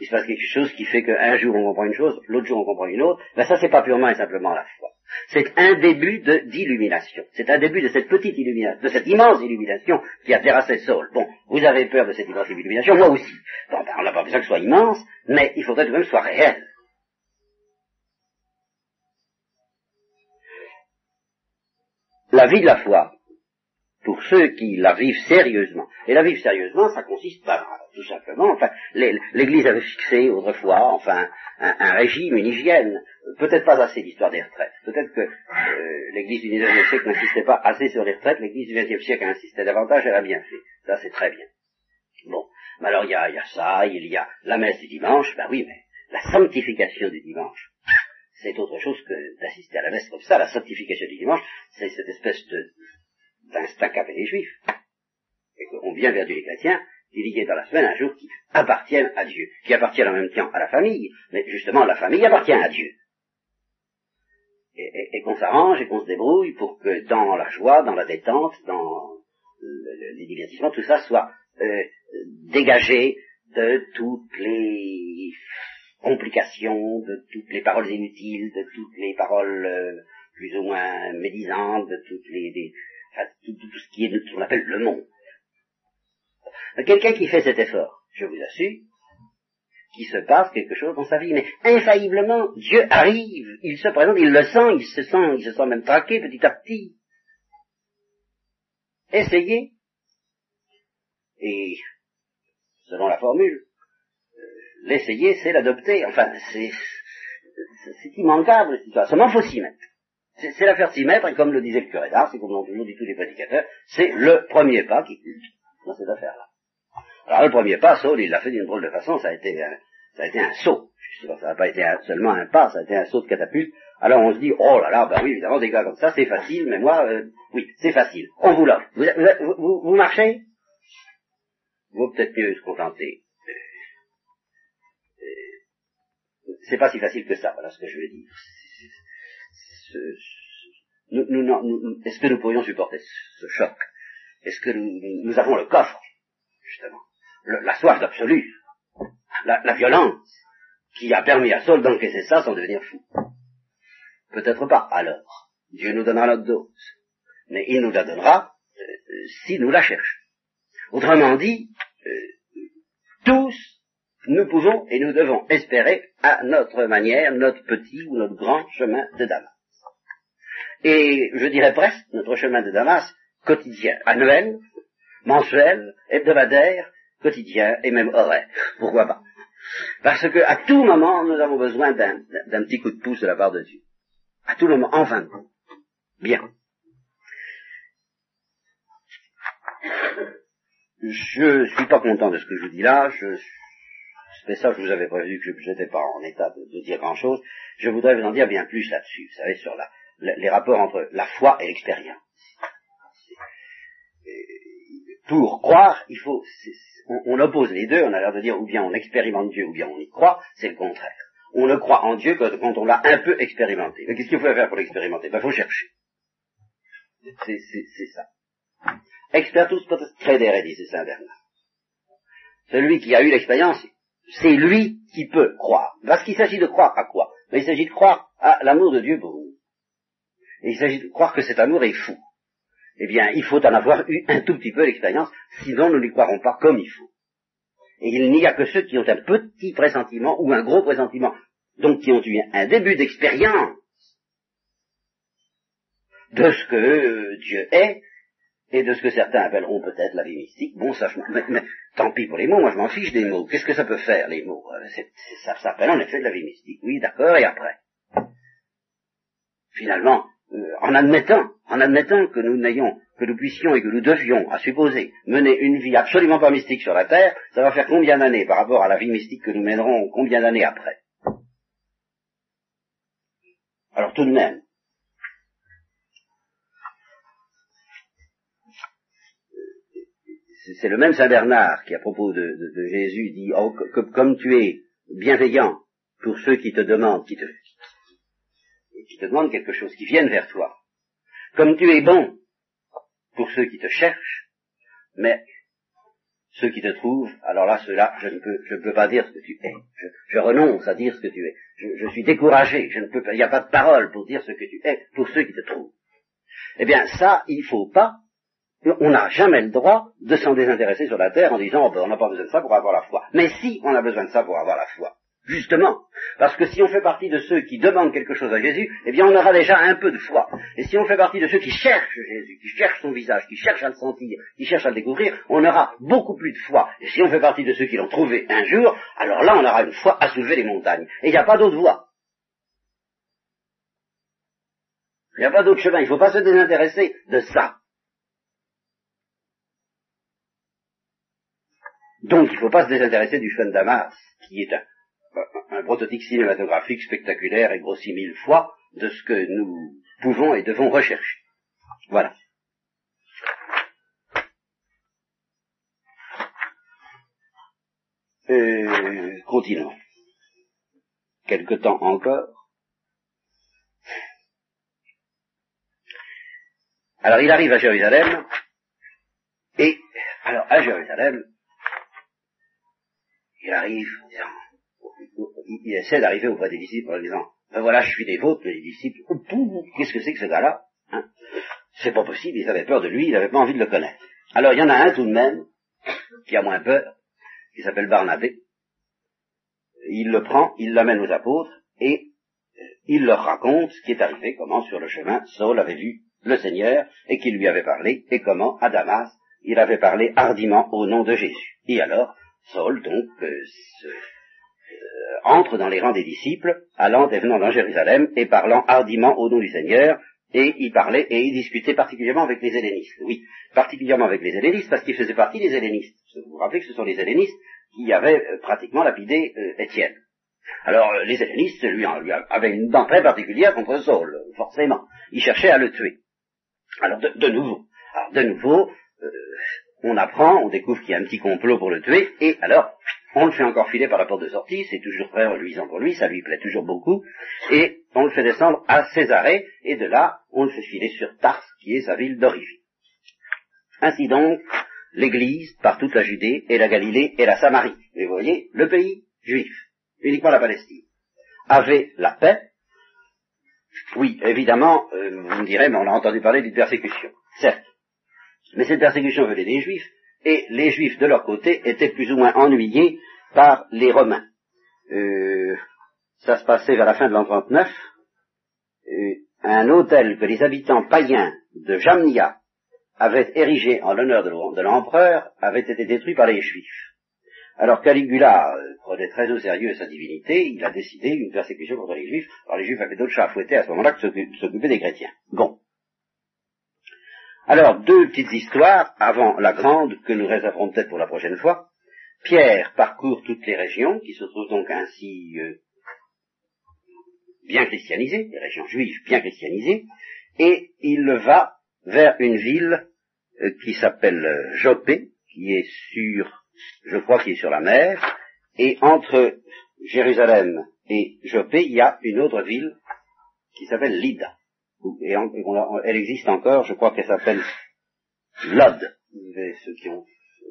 Il se passe quelque chose qui fait qu'un jour on comprend une chose, l'autre jour on comprend une autre. Ben ça, c'est pas purement et simplement la foi. C'est un début d'illumination. C'est un début de cette petite illumination, de cette immense illumination qui a terrassé Saul. Bon, vous avez peur de cette immense illumination, moi aussi. Bon, ben, on n'a pas besoin que ce soit immense, mais il faudrait tout de même que ce soit réel. La vie de la foi, pour ceux qui la vivent sérieusement. Et la vivre sérieusement, ça consiste pas, tout simplement, enfin, l'Église avait fixé autrefois, enfin, un, régime, une hygiène, peut-être pas assez l'histoire des retraites. Peut-être que euh, l'Église du XIXe siècle n'insistait pas assez sur les retraites, l'Église du XXe siècle insistait davantage, elle a bien fait. Ça, c'est très bien. Bon, mais alors il y a, y a ça, il y a la messe du dimanche, ben oui, mais la sanctification du dimanche, c'est autre chose que d'assister à la messe comme ça. La sanctification du dimanche, c'est cette espèce de d'instinct qu'avaient les juifs. Et qu'on vient vers Dieu les chrétiens, il y a dans la semaine un jour qui appartiennent à Dieu, qui appartiennent en même temps à la famille, mais justement la famille appartient à Dieu. Et, qu'on s'arrange et qu'on se débrouille pour que dans la joie, dans la détente, dans les divertissements, tout ça soit euh, dégagé de toutes les complications, de toutes les paroles inutiles, de toutes les paroles euh, plus ou moins médisantes, de toutes les, tout, ce qui est de ce qu'on appelle le monde. Quelqu'un qui fait cet effort, je vous assure, qu'il se passe quelque chose dans sa vie, mais infailliblement, Dieu arrive, il se présente, il le sent, il se sent, il se sent même traqué petit à petit. Essayez. Et, selon la formule, l'essayer, c'est l'adopter. Enfin, c'est, c'est immanquable, cette histoire. Seulement, faut s'y mettre. C'est l'affaire s'y mettre, et comme le disait le curé d'art, c'est comme l'ont toujours dit tous les prédicateurs, c'est le premier pas qui culte dans cette affaire-là. Alors le premier pas, Saul, il l'a fait d'une drôle de façon, ça a été un, ça a été un saut. Ça n'a pas été seulement un pas, ça a été un saut de catapulte. Alors on se dit, oh là là, ben oui, évidemment, des gars comme ça, c'est facile, mais moi, euh, oui, c'est facile. On vous l'offre. Vous, vous, vous, marchez? Vous peut-être mieux se contenter. Euh, euh, c'est pas si facile que ça, voilà ce que je veux dire est-ce que nous pourrions supporter ce, choc? Est-ce que nous, avons le coffre, justement, la soif d'absolu, la, violence, qui a permis à Saul d'encaisser ça sans devenir fou? Peut-être pas. Alors, Dieu nous donnera notre dose, mais il nous la donnera euh, si nous la cherchons. Autrement dit, euh, tous, nous pouvons et nous devons espérer à notre manière notre petit ou notre grand chemin de Damas et je dirais presque notre chemin de Damas quotidien, annuel, mensuel, hebdomadaire, quotidien et même horaire. Pourquoi pas? Parce que à tout moment, nous avons besoin d'un petit coup de pouce de la part de Dieu. À tout moment, enfin. Bien. Je suis pas content de ce que je vous dis là. Je, c'est ça, je vous avais prévu que je n'étais pas en état de, dire grand chose. Je voudrais vous en dire bien plus là-dessus. Vous savez, sur la, les rapports entre la foi et l'expérience. Pour croire, il faut, on, oppose les deux, on a l'air de dire ou bien on expérimente Dieu ou bien on y croit, c'est le contraire. On ne croit en Dieu que quand on l'a un peu expérimenté. Mais qu'est-ce qu'il faut faire pour l'expérimenter? Il ben, faut chercher. C'est ça. Expertus potes credere, dit Saint Bernard. Celui qui a eu l'expérience, c'est lui qui peut croire. Parce qu'il s'agit de croire à quoi? Mais il s'agit de croire à l'amour de Dieu pour nous. Et il s'agit de croire que cet amour est fou. Eh bien, il faut en avoir eu un tout petit peu l'expérience, sinon nous n'y croirons pas comme il faut. Et il n'y a que ceux qui ont un petit pressentiment ou un gros pressentiment, donc qui ont eu un début d'expérience de ce que Dieu est, et de ce que certains appelleront peut-être la vie mystique. Bon, ça, mais, tant pis pour les mots, moi je m'en fiche des mots. Qu'est-ce que ça peut faire, les mots? Euh, Ça s'appelle en effet de la vie mystique. Oui, d'accord, et après? Finalement, en admettant, en admettant que nous n'ayons, que nous puissions et que nous devions, à supposer, mener une vie absolument pas mystique sur la Terre, ça va faire combien d'années par rapport à la vie mystique que nous mènerons combien d'années après? Alors tout de même, c'est le même Saint Bernard qui, à propos de, Jésus, dit oh, comme tu es bienveillant pour ceux qui te demandent, qui te, qui te demandent quelque chose, qui viennent vers toi, comme tu es bon pour ceux qui te cherchent, mais ceux qui te trouvent, alors là, ceux-là, je ne peux, pas dire ce que tu es. Je, renonce à dire ce que tu es. Je, je, suis découragé. Je ne peux pas, il n'y a pas de parole pour dire ce que tu es pour ceux qui te trouvent. Eh bien, ça, il ne faut pas on n'a jamais le droit de s'en désintéresser sur la terre en disant oh, ben, on n'a pas besoin de ça pour avoir la foi. Mais si on a besoin de ça pour avoir la foi. Justement. Parce que si on fait partie de ceux qui demandent quelque chose à Jésus, eh bien on aura déjà un peu de foi. Et si on fait partie de ceux qui cherchent Jésus, qui cherchent son visage, qui cherchent à le sentir, qui cherchent à le découvrir, on aura beaucoup plus de foi. Et si on fait partie de ceux qui l'ont trouvé un jour, alors là on aura une foi à soulever les montagnes. Et il n'y a pas d'autre voie. Il n'y a pas d'autre chemin. Il ne faut pas se désintéresser de ça. Donc il ne faut pas se désintéresser du chemin Damas, qui est un, prototype cinématographique spectaculaire et grossi mille fois de ce que nous pouvons et devons rechercher. Voilà. Continuons. Quelque temps encore. Alors il arrive à Jérusalem, et alors à Jérusalem, il arrive, il essaie d'arriver auprès des disciples en disant, ben voilà, je suis des vôtres, les disciples, qu'est-ce que c'est que ce gars-là hein? C'est pas possible, ils avaient peur de lui, ils n'avaient pas envie de le connaître. Alors il y en a un tout de même, qui a moins peur, qui s'appelle Barnabé. Il le prend, il l'amène aux apôtres, et il leur raconte ce qui est arrivé, comment sur le chemin Saul avait vu le Seigneur, et qu'il lui avait parlé, et comment à Damas il avait parlé hardiment au nom de Jésus. Et alors, Saul, donc, euh, entre dans les rangs des disciples, allant et venant dans Jérusalem, et parlant hardiment au nom du Seigneur, et il parlait et il discutait particulièrement avec les hellénistes. Oui, particulièrement avec les hellénistes, parce qu'il faisait partie des hellénistes. Vous vous rappelez que ce sont les hellénistes qui avaient euh, pratiquement lapidé Étienne. Alors, les hellénistes lui, lui, avaient une dent très particulière contre Saul, forcément. Ils cherchaient à le tuer. Alors, de, nouveau, alors de nouveau, on apprend, on découvre qu'il y a un petit complot pour le tuer, et alors, on le fait encore filer par la porte de sortie, c'est toujours très reluisant pour lui, ça lui plaît toujours beaucoup, et on le fait descendre à Césarée, et de là, on le fait filer sur Tars, qui est sa ville d'origine. Ainsi donc, l'Église, par toute la Judée, et la Galilée, et la Samarie, et vous voyez, le pays juif, uniquement la Palestine, avait la paix, oui, évidemment, euh, vous me direz, mais on a entendu parler d'une persécution, certes, mais cette persécution venait des Juifs, et les Juifs, de leur côté, étaient plus ou moins ennuyés par les Romains. Euh, ça se passait vers la fin de l'an 39. Euh, un hôtel que les habitants païens de Jamnia avaient érigé en l'honneur de l'empereur avait été détruit par les Juifs. Alors Caligula euh, prenait très au sérieux sa divinité, il a décidé une persécution contre les Juifs. Alors les Juifs avaient d'autres chats à fouetter à ce moment-là que s'occuper des chrétiens. Bon. Alors, deux petites histoires avant la grande que nous réserverons peut-être pour la prochaine fois. Pierre parcourt toutes les régions, qui se trouvent donc ainsi euh, bien christianisées, les régions juives bien christianisées, et il va vers une ville euh, qui s'appelle euh, Jopé, qui est sur, je crois qu'il est sur la mer, et entre Jérusalem et Jopé, il y a une autre ville qui s'appelle Lydda et, elle existe encore, je crois qu'elle s'appelle Lod. Ceux qui ont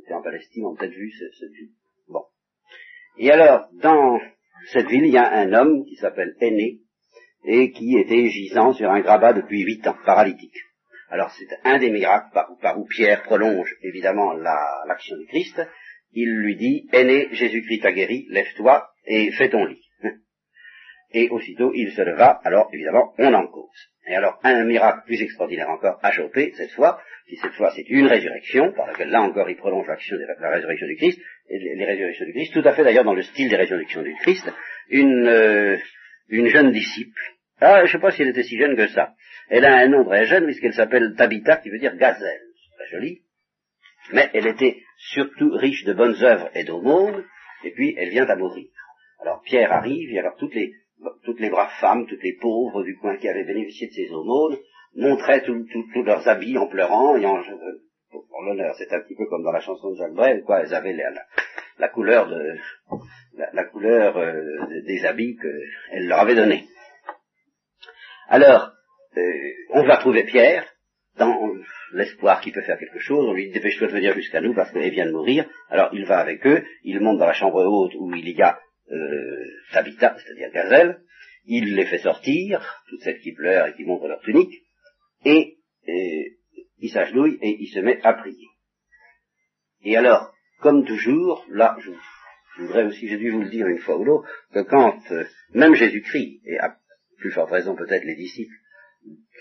été en Palestine ont peut-être vu ce, ce Bon. Et alors, dans cette ville, il y a un homme qui s'appelle Aîné et qui était gisant sur un grabat depuis huit ans, paralytique. Alors c'est un des miracles par, où Pierre prolonge évidemment l'action du Christ. Il lui dit, Aîné, Jésus-Christ t'a guéri, lève-toi et fais ton lit. Et aussitôt il se leva, alors évidemment on en cause. Et alors un miracle plus extraordinaire encore a chopé cette fois, qui cette fois c'est une résurrection, par laquelle là encore il prolonge l'action de la, résurrection du Christ, et les, résurrections du Christ, tout à fait d'ailleurs dans le style des résurrections du Christ, une, euh, une jeune disciple, ah je ne sais pas si elle était si jeune que ça, elle a un nom très jeune puisqu'elle s'appelle Tabitha qui veut dire gazelle, très joli, mais elle était surtout riche de bonnes œuvres et d'aumônes, et puis elle vient à mourir. Alors Pierre arrive, et alors toutes les, toutes les braves femmes, toutes les pauvres du coin qui avaient bénéficié de ces aumônes, montraient tous leurs habits en pleurant, et en, pour l'honneur, c'est un petit peu comme dans la chanson de Jacques Brel, quoi, elles avaient la, couleur de, la, couleur euh, des habits qu'elle leur avait donnés. Alors, euh, on va trouver Pierre, dans l'espoir qu'il peut faire quelque chose, on lui dit dépêche-toi de venir jusqu'à nous parce qu'elle vient de mourir, alors il va avec eux, il monte dans la chambre haute où il y a euh, c'est-à-dire Gazelle, il les fait sortir, toutes celles qui pleurent et qui montrent leur tunique, et, il s'agenouille et il se met à prier. Et alors, comme toujours, là, je, voudrais aussi, j'ai dû vous le dire une fois ou l'autre, que quand euh, même Jésus-Christ, et à plus forte raison peut-être les disciples,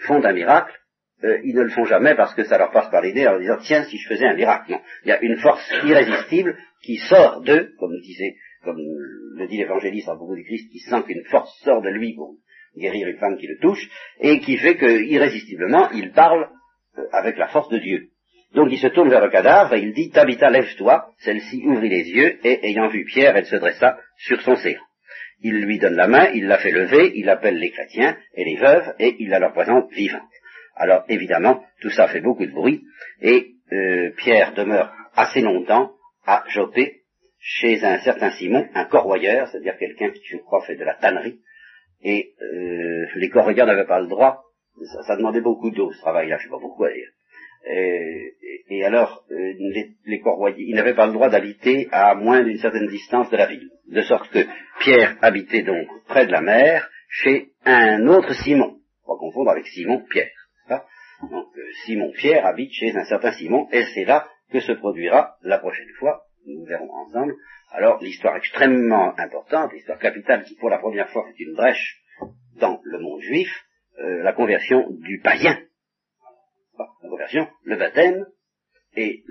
font un miracle, euh, ils ne le font jamais parce que ça leur passe par l'idée en disant tiens si je faisais un miracle. Non, il y a une force irrésistible qui sort d'eux, comme disait comme le dit l'évangéliste à propos du Christ, qui sent qu'une force sort de lui pour guérir une femme qui le touche, et qui fait que, irrésistiblement, il parle euh, avec la force de Dieu. Donc il se tourne vers le cadavre et il dit, Tabitha, lève-toi. Celle-ci ouvrit les yeux, et ayant vu Pierre, elle se dressa sur son séant. Il lui donne la main, il la fait lever, il appelle les chrétiens et les veuves, et il la leur présente vivante. Alors évidemment, tout ça fait beaucoup de bruit, et euh, Pierre demeure assez longtemps à Jopé, chez un certain Simon, un corroyeur, c'est-à-dire quelqu'un qui, je crois, fait de la tannerie, et euh, les corroyeurs n'avaient pas le droit, ça, demandait beaucoup d'eau ce travail-là, je ne sais pas pourquoi d'ailleurs. Et, et, alors, euh, les, les ils n'avaient pas le droit d'habiter à moins d'une certaine distance de la ville, de sorte que Pierre habitait donc près de la mer, chez un autre Simon, pas confondre avec Simon Pierre. Donc euh, Simon Pierre habite chez un certain Simon, et c'est là que se produira la prochaine fois nous verrons ensemble, alors l'histoire extrêmement importante, l'histoire capitale qui pour la première fois fait une brèche dans le monde juif, euh, la conversion du païen. La conversion, le baptême et,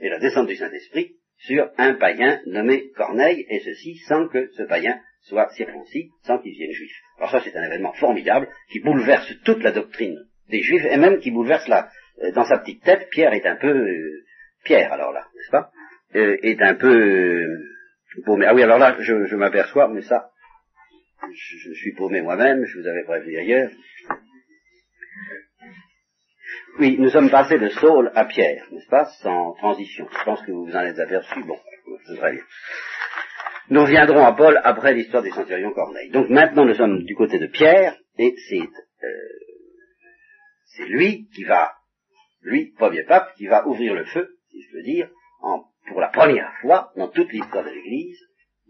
et la descente du Saint-Esprit sur un païen nommé Corneille, et ceci sans que ce païen soit circoncis, sans qu'il vienne juif. Alors ça c'est un événement formidable qui bouleverse toute la doctrine des juifs, et même qui bouleverse la, euh, dans sa petite tête, Pierre est un peu euh, Pierre alors là, n'est-ce pas? Euh, est un peu euh, paumé. Ah oui, alors là, je, je m'aperçois, mais ça, je, je, suis paumé moi-même, je vous avais prévenu ailleurs. Oui, nous sommes passés de Saul à Pierre, n'est-ce pas, sans transition. Je pense que vous vous en êtes aperçu. Bon, ce serait bien. Nous reviendrons à Paul après l'histoire des centurions Corneille. Donc maintenant nous sommes du côté de Pierre, et c'est euh, c'est lui qui va, lui, premier pape, qui va ouvrir le feu, si je peux dire, pour la première fois dans toute l'histoire de l'Église,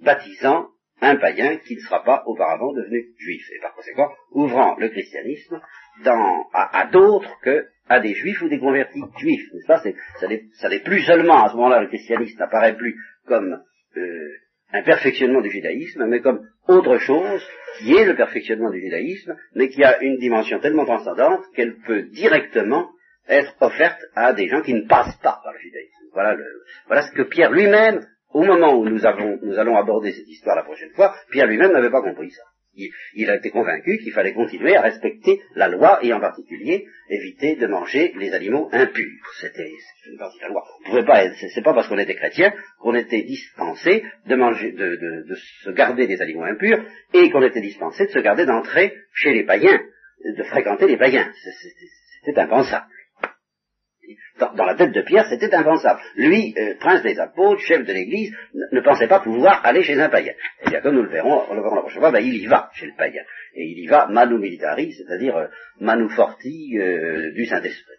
baptisant un païen qui ne sera pas auparavant devenu juif, et par conséquent ouvrant le christianisme à, d'autres que à des juifs ou des convertis juifs. ça, ça n'est plus seulement à ce moment-là le christianisme n'apparaît plus comme euh, un perfectionnement du judaïsme, mais comme autre chose qui est le perfectionnement du judaïsme, mais qui a une dimension tellement transcendante qu'elle peut directement être offerte à des gens qui ne passent pas par le judaïsme. Voilà, le, voilà ce que Pierre lui-même, au moment où nous, avons, nous allons aborder cette histoire la prochaine fois, Pierre lui-même n'avait pas compris ça. Il, a été convaincu qu'il fallait continuer à respecter la loi et en particulier éviter de manger les aliments impurs. C'était une partie de la loi. On pouvait pas, c'est pas parce qu'on était chrétien qu'on était dispensé de manger, de, de, de se garder des aliments impurs et qu'on était dispensé de se garder d'entrer chez les païens, de fréquenter les païens. C'était impensable dans, la tête de Pierre, c'était impensable. Lui, euh, prince des apôtres, chef de l'Église, ne, pensait pas pouvoir aller chez un païen. Et bien, comme nous le verrons, on le verrons la prochaine fois, ben, il y va chez le païen. Et il y va manu militari, c'est-à-dire euh, manu forti euh, du Saint-Esprit.